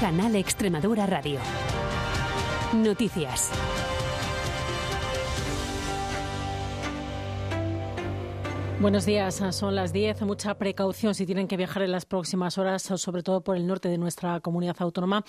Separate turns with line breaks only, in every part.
Canal Extremadura Radio. Noticias.
Buenos días, son las 10. Mucha precaución si tienen que viajar en las próximas horas, sobre todo por el norte de nuestra comunidad autónoma.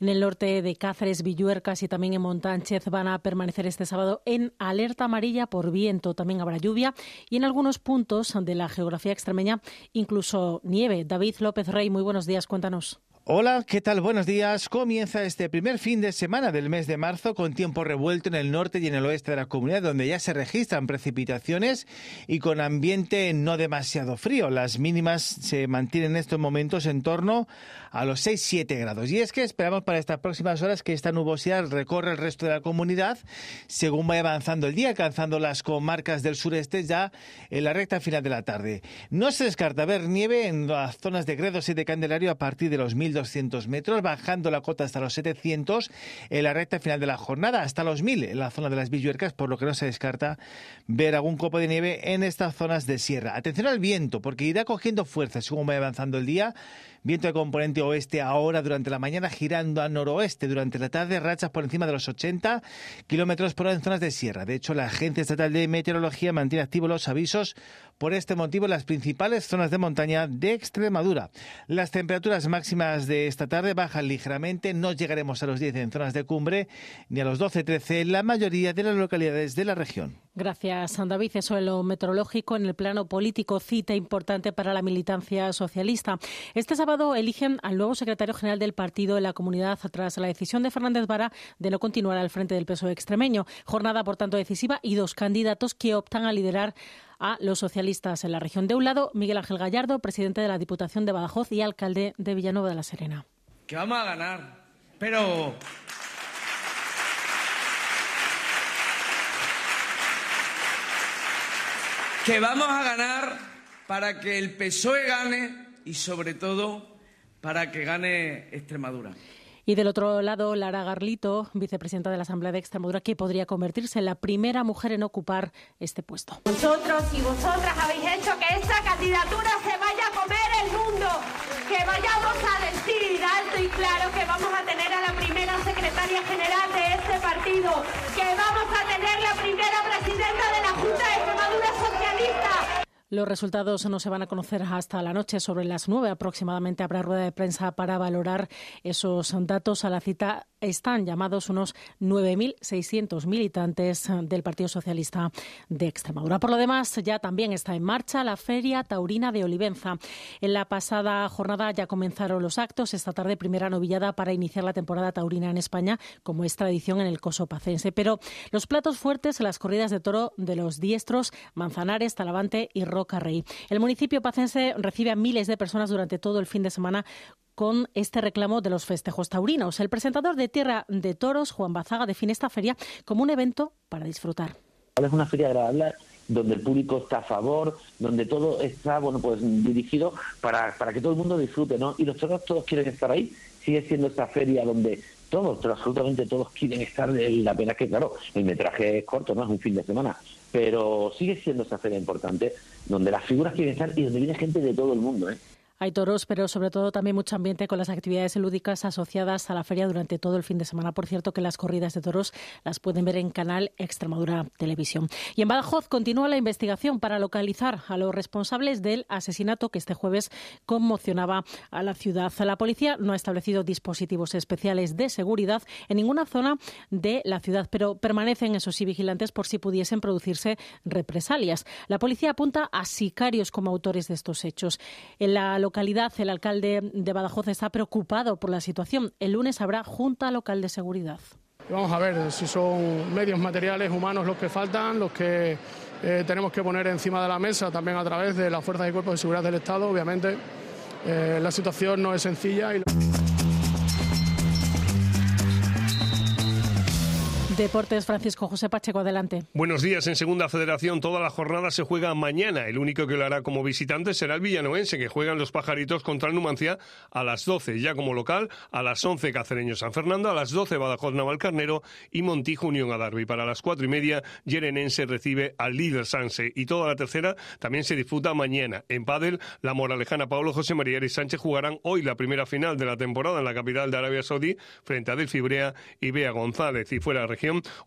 En el norte de Cáceres, Villuercas y también en Montánchez van a permanecer este sábado en alerta amarilla por viento. También habrá lluvia y en algunos puntos de la geografía extremeña incluso nieve. David López Rey, muy buenos días, cuéntanos.
Hola, ¿qué tal? Buenos días. Comienza este primer fin de semana del mes de marzo con tiempo revuelto en el norte y en el oeste de la comunidad, donde ya se registran precipitaciones y con ambiente no demasiado frío. Las mínimas se mantienen en estos momentos en torno a los 6-7 grados. Y es que esperamos para estas próximas horas que esta nubosidad recorra el resto de la comunidad según vaya avanzando el día, alcanzando las comarcas del sureste ya en la recta final de la tarde. No se descarta ver nieve en las zonas de Gredos y de Candelario a partir de los 1000 200 metros, bajando la cota hasta los 700 en la recta final de la jornada, hasta los 1000 en la zona de las Villuercas, por lo que no se descarta ver algún copo de nieve en estas zonas de sierra. Atención al viento, porque irá cogiendo fuerza según va avanzando el día. Viento de componente oeste ahora durante la mañana, girando a noroeste durante la tarde, rachas por encima de los 80 kilómetros por hora en zonas de sierra. De hecho, la Agencia Estatal de Meteorología mantiene activos los avisos por este motivo en las principales zonas de montaña de Extremadura. Las temperaturas máximas de esta tarde bajan ligeramente, no llegaremos a los 10 en zonas de cumbre ni a los 12-13 en la mayoría de las localidades de la región.
Gracias, David. Eso en lo meteorológico, en el plano político, cita importante para la militancia socialista. Este sábado eligen al nuevo secretario general del partido en la comunidad tras la decisión de Fernández Vara de no continuar al frente del PSOE extremeño. Jornada, por tanto, decisiva y dos candidatos que optan a liderar a los socialistas en la región. De un lado, Miguel Ángel Gallardo, presidente de la Diputación de Badajoz y alcalde de Villanueva de la Serena.
Que vamos a ganar, pero que vamos a ganar para que el PSOE gane y sobre todo para que gane Extremadura.
Y del otro lado, Lara Garlito, vicepresidenta de la Asamblea de Extremadura, que podría convertirse en la primera mujer en ocupar este puesto.
Vosotros y vosotras habéis hecho que esta candidatura se vaya a comer el mundo, que vayamos a decir alto y claro que vamos
Los resultados no se van a conocer hasta la noche. Sobre las nueve aproximadamente habrá rueda de prensa para valorar esos datos. A la cita están llamados unos 9.600 militantes del Partido Socialista de Extremadura. Por lo demás, ya también está en marcha la Feria Taurina de Olivenza. En la pasada jornada ya comenzaron los actos. Esta tarde, primera novillada para iniciar la temporada taurina en España, como es tradición en el coso pacense. Pero los platos fuertes, las corridas de toro de los diestros, Manzanares, Talavante y Roca Rey. El municipio pacense recibe a miles de personas durante todo el fin de semana con este reclamo de los festejos taurinos. El presentador de Tierra de Toros, Juan Bazaga, define esta feria como un evento para disfrutar.
Es una feria agradable donde el público está a favor, donde todo está bueno pues dirigido para, para que todo el mundo disfrute, ¿no? Y los toros todos quieren estar ahí. Sigue siendo esta feria donde todos, pero absolutamente todos quieren estar. La pena que, claro, el metraje es corto, no es un fin de semana, pero sigue siendo esa feria importante donde las figuras quieren estar y donde viene gente de todo el mundo, ¿eh?
Hay toros, pero sobre todo también mucho ambiente con las actividades lúdicas asociadas a la feria durante todo el fin de semana. Por cierto, que las corridas de toros las pueden ver en canal Extremadura Televisión. Y en Badajoz continúa la investigación para localizar a los responsables del asesinato que este jueves conmocionaba a la ciudad. La policía no ha establecido dispositivos especiales de seguridad en ninguna zona de la ciudad, pero permanecen, eso sí, vigilantes por si pudiesen producirse represalias. La policía apunta a sicarios como autores de estos hechos. En la localidad, el alcalde de Badajoz está preocupado por la situación. El lunes habrá Junta Local de Seguridad.
Vamos a ver si son medios materiales humanos los que faltan, los que eh, tenemos que poner encima de la mesa también a través de las fuerzas y cuerpos de seguridad del Estado. Obviamente, eh, la situación no es sencilla. Y...
Deportes, Francisco José Pacheco, adelante.
Buenos días. En Segunda Federación, toda la jornada se juega mañana. El único que lo hará como visitante será el villanoense, que juegan los pajaritos contra el Numancia a las 12. Ya como local, a las 11 Cacereño San Fernando, a las 12 Badajoz Navalcarnero y Montijo Unión Adarvi. Para las 4 y media, Yerenense recibe al líder Sanse. Y toda la tercera también se disputa mañana. En Padel, la moralejana Pablo José María y Sánchez jugarán hoy la primera final de la temporada en la capital de Arabia Saudí frente a Delfibrea y Bea González. Y fuera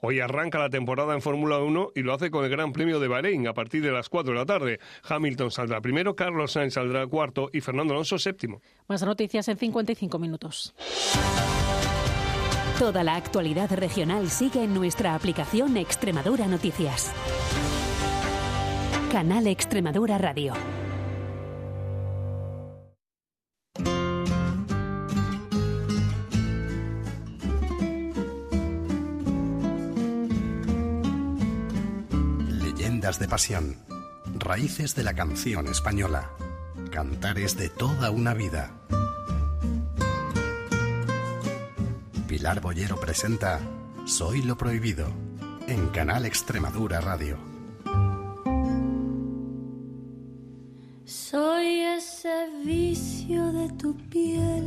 Hoy arranca la temporada en Fórmula 1 y lo hace con el Gran Premio de Bahrein a partir de las 4 de la tarde. Hamilton saldrá primero, Carlos Sainz saldrá cuarto y Fernando Alonso séptimo.
Más noticias en 55 minutos.
Toda la actualidad regional sigue en nuestra aplicación Extremadura Noticias. Canal Extremadura Radio.
De pasión, raíces de la canción española, cantares de toda una vida. Pilar Boyero presenta Soy lo prohibido en Canal Extremadura Radio.
Soy ese vicio de tu piel